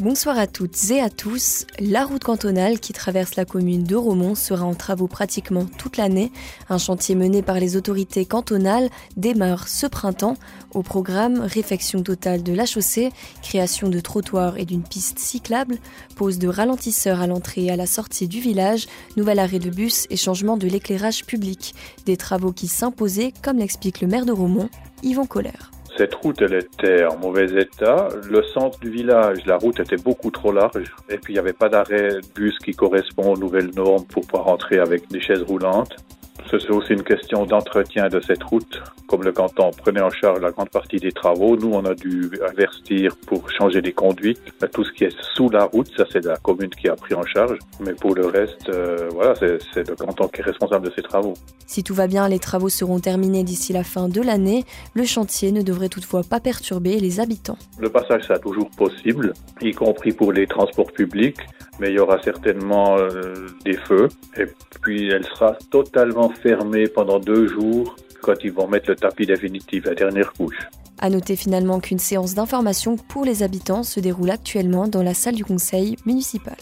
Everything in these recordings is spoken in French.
Bonsoir à toutes et à tous. La route cantonale qui traverse la commune de Romont sera en travaux pratiquement toute l'année. Un chantier mené par les autorités cantonales démarre ce printemps. Au programme, réfection totale de la chaussée, création de trottoirs et d'une piste cyclable, pose de ralentisseurs à l'entrée et à la sortie du village, nouvel arrêt de bus et changement de l'éclairage public. Des travaux qui s'imposaient, comme l'explique le maire de Romont, Yvon Colère. Cette route, elle était en mauvais état. Le centre du village, la route était beaucoup trop large. Et puis, il n'y avait pas d'arrêt de bus qui correspond aux nouvelles normes pour pouvoir rentrer avec des chaises roulantes. C'est aussi une question d'entretien de cette route. Comme le canton prenait en charge la grande partie des travaux, nous, on a dû investir pour changer des conduites. Tout ce qui est sous la route, ça, c'est la commune qui a pris en charge. Mais pour le reste, euh, voilà, c'est le canton qui est responsable de ces travaux. Si tout va bien, les travaux seront terminés d'ici la fin de l'année. Le chantier ne devrait toutefois pas perturber les habitants. Le passage, c'est toujours possible, y compris pour les transports publics mais il y aura certainement euh, des feux. Et puis elle sera totalement fermée pendant deux jours quand ils vont mettre le tapis définitif, la dernière couche. À noter finalement qu'une séance d'information pour les habitants se déroule actuellement dans la salle du conseil municipal.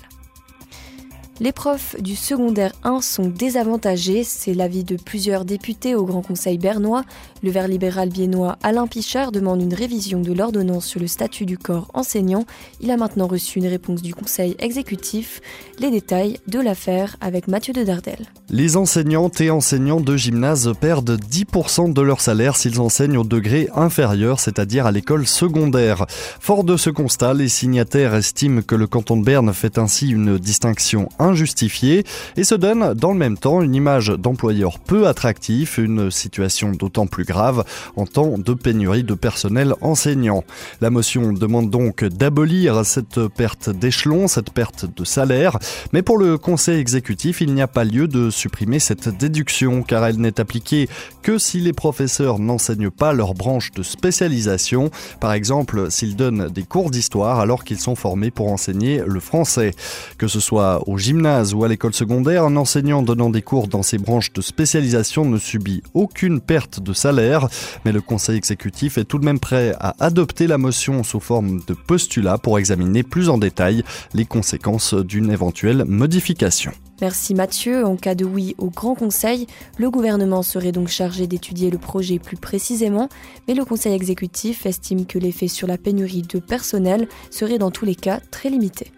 Les profs du secondaire 1 sont désavantagés, c'est l'avis de plusieurs députés au Grand Conseil bernois. Le vert libéral biennois Alain Pichard demande une révision de l'ordonnance sur le statut du corps enseignant. Il a maintenant reçu une réponse du Conseil exécutif. Les détails de l'affaire avec Mathieu de Dardel. Les enseignantes et enseignants de gymnase perdent 10% de leur salaire s'ils enseignent au degré inférieur, c'est-à-dire à, l'école secondaire. Fort de ce constat, les signataires estiment que le canton de Berne fait ainsi une distinction injustifiée et se donne dans le même temps une image d'employeur peu attractif, une situation d'autant plus grave en temps de pénurie de personnel enseignant. La motion demande donc d'abolir cette perte d'échelon, cette perte de salaire, mais pour le conseil exécutif, il n'y a pas lieu de supprimer cette déduction car elle n'est appliquée que si les professeurs n'enseignent pas leur branche de spécialisation, par exemple s'ils donnent des cours d'histoire alors qu'ils sont formés pour enseigner le français. Que ce soit au gymnase ou à l'école secondaire, un enseignant donnant des cours dans ces branches de spécialisation ne subit aucune perte de salaire, mais le conseil exécutif est tout de même prêt à adopter la motion sous forme de postulat pour examiner plus en détail les conséquences d'une éventuelle modification. Merci Mathieu. En cas de oui au Grand Conseil, le gouvernement serait donc chargé d'étudier le projet plus précisément, mais le Conseil exécutif estime que l'effet sur la pénurie de personnel serait dans tous les cas très limité.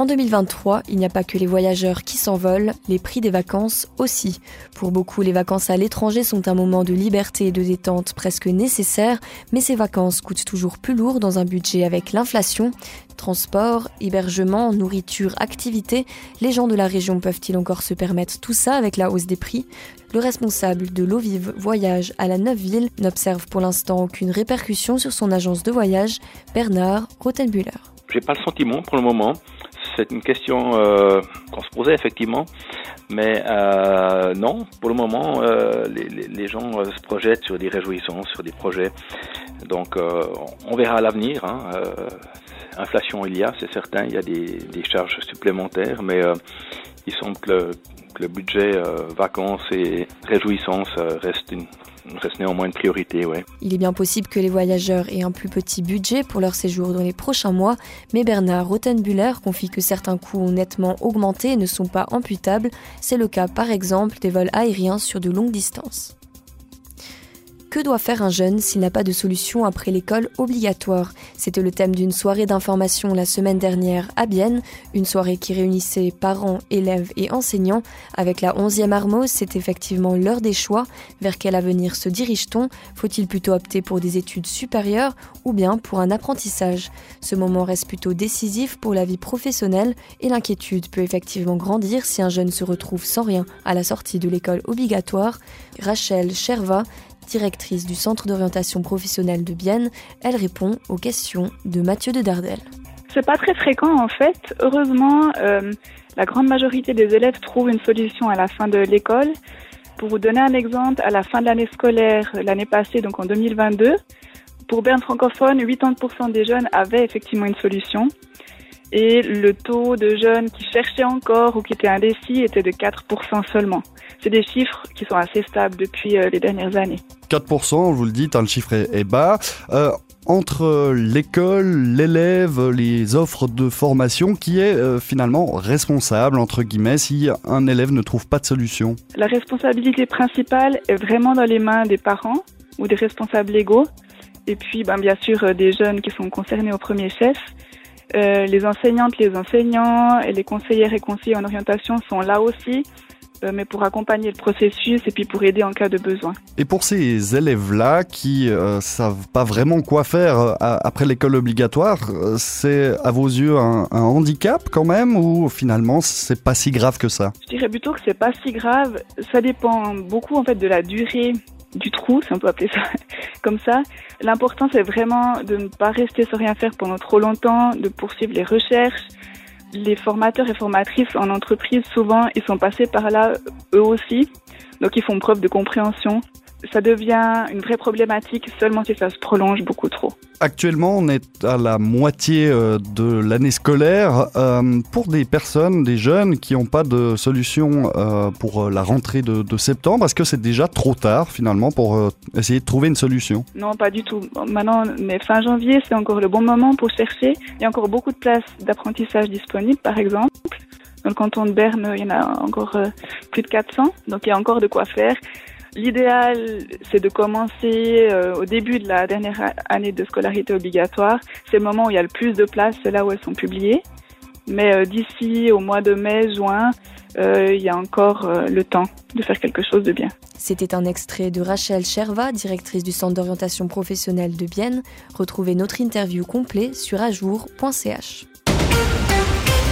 En 2023, il n'y a pas que les voyageurs qui s'envolent, les prix des vacances aussi. Pour beaucoup, les vacances à l'étranger sont un moment de liberté et de détente presque nécessaire, mais ces vacances coûtent toujours plus lourd dans un budget avec l'inflation. Transport, hébergement, nourriture, activité, les gens de la région peuvent-ils encore se permettre tout ça avec la hausse des prix? Le responsable de l'eau vive voyage à la Neuville n'observe pour l'instant aucune répercussion sur son agence de voyage, Bernard Rothenbüller. J'ai pas le sentiment pour le moment c'est une question euh, qu'on se posait effectivement, mais euh, non, pour le moment, euh, les, gens se projettent sur des réjouissances, sur des projets. Donc, on verra à l'avenir. Hein, inflation, il y a, c'est certain, il y a des, charges supplémentaires, mais il semble que le budget vacances et réjouissances reste une, reste néanmoins une priorité. Il est bien possible que les voyageurs aient un plus petit budget pour leur séjour dans les prochains mois, mais Bernard Rothenbüller confie que certains coûts ont nettement augmenté et ne sont pas imputables. C'est le cas par exemple des vols aériens sur de longues distances. Que doit faire un jeune s'il n'a pas de solution après l'école obligatoire? C'était le thème d'une soirée d'information la semaine dernière à Bienne, une soirée qui réunissait parents, élèves et enseignants. Avec la 11e Armose, c'est effectivement l'heure des choix. Vers quel avenir se dirige-t-on? Faut-il plutôt opter pour des études supérieures ou bien pour un apprentissage? Ce moment reste plutôt décisif pour la vie professionnelle et l'inquiétude peut effectivement grandir si un jeune se retrouve sans rien à la sortie de l'école obligatoire. Rachel Cherva directrice du Centre d'orientation professionnelle de Bienne, elle répond aux questions de Mathieu de Dardel. C'est pas très fréquent en fait. Heureusement, euh, la grande majorité des élèves trouvent une solution à la fin de l'école. Pour vous donner un exemple, à la fin de l'année scolaire, l'année passée, donc en 2022, pour Berne francophone, 80% des jeunes avaient effectivement une solution. Et le taux de jeunes qui cherchaient encore ou qui étaient indécis était de 4% seulement. C'est des chiffres qui sont assez stables depuis euh, les dernières années. 4%, vous le dites, hein, le chiffre est, bas. Euh, entre l'école, l'élève, les offres de formation, qui est euh, finalement responsable, entre guillemets, si un élève ne trouve pas de solution? La responsabilité principale est vraiment dans les mains des parents ou des responsables légaux, et puis ben, bien sûr des jeunes qui sont concernés au premier chef. Euh, les enseignantes, les enseignants et les conseillères et conseillers en orientation sont là aussi euh, mais pour accompagner le processus et puis pour aider en cas de besoin. Et pour ces élèves-là qui euh, savent pas vraiment quoi faire euh, après l'école obligatoire, c'est à vos yeux un, handicap quand même ou finalement c'est pas si grave que ça? Je dirais plutôt que c'est pas si grave. Ça dépend beaucoup en fait de la durée du trou, si on peut appeler ça comme ça. L'important c'est vraiment de ne pas rester sans rien faire pendant trop longtemps, de poursuivre les recherches les formateurs et formatrices en entreprise, souvent, ils sont passés par là eux aussi. Donc, ils font preuve de compréhension ça devient une vraie problématique seulement si ça se prolonge beaucoup trop. Actuellement, on est à la moitié euh, de l'année scolaire. Euh, pour des personnes, des jeunes qui n'ont pas de solution euh, pour la rentrée de, septembre, est-ce que c'est déjà trop tard finalement pour essayer de trouver une solution? Non, pas du tout. Maintenant, mais fin janvier, c'est encore le bon moment pour chercher. Il y a encore beaucoup de places d'apprentissage disponibles, par exemple. Dans le canton de Berne, il y en a encore plus de 400, donc il y a encore de quoi faire. L'idéal, c'est de commencer euh, au début de la dernière année de scolarité obligatoire. C'est le moment où il y a le plus de places, c'est là où elles sont publiées. Mais euh, d'ici au mois de mai, juin, euh, il y a encore le temps de faire quelque chose de bien. C'était un extrait de Rachel Cherva, directrice du Centre d'orientation professionnelle de Bienne. Retrouvez notre interview complet sur ajour.ch.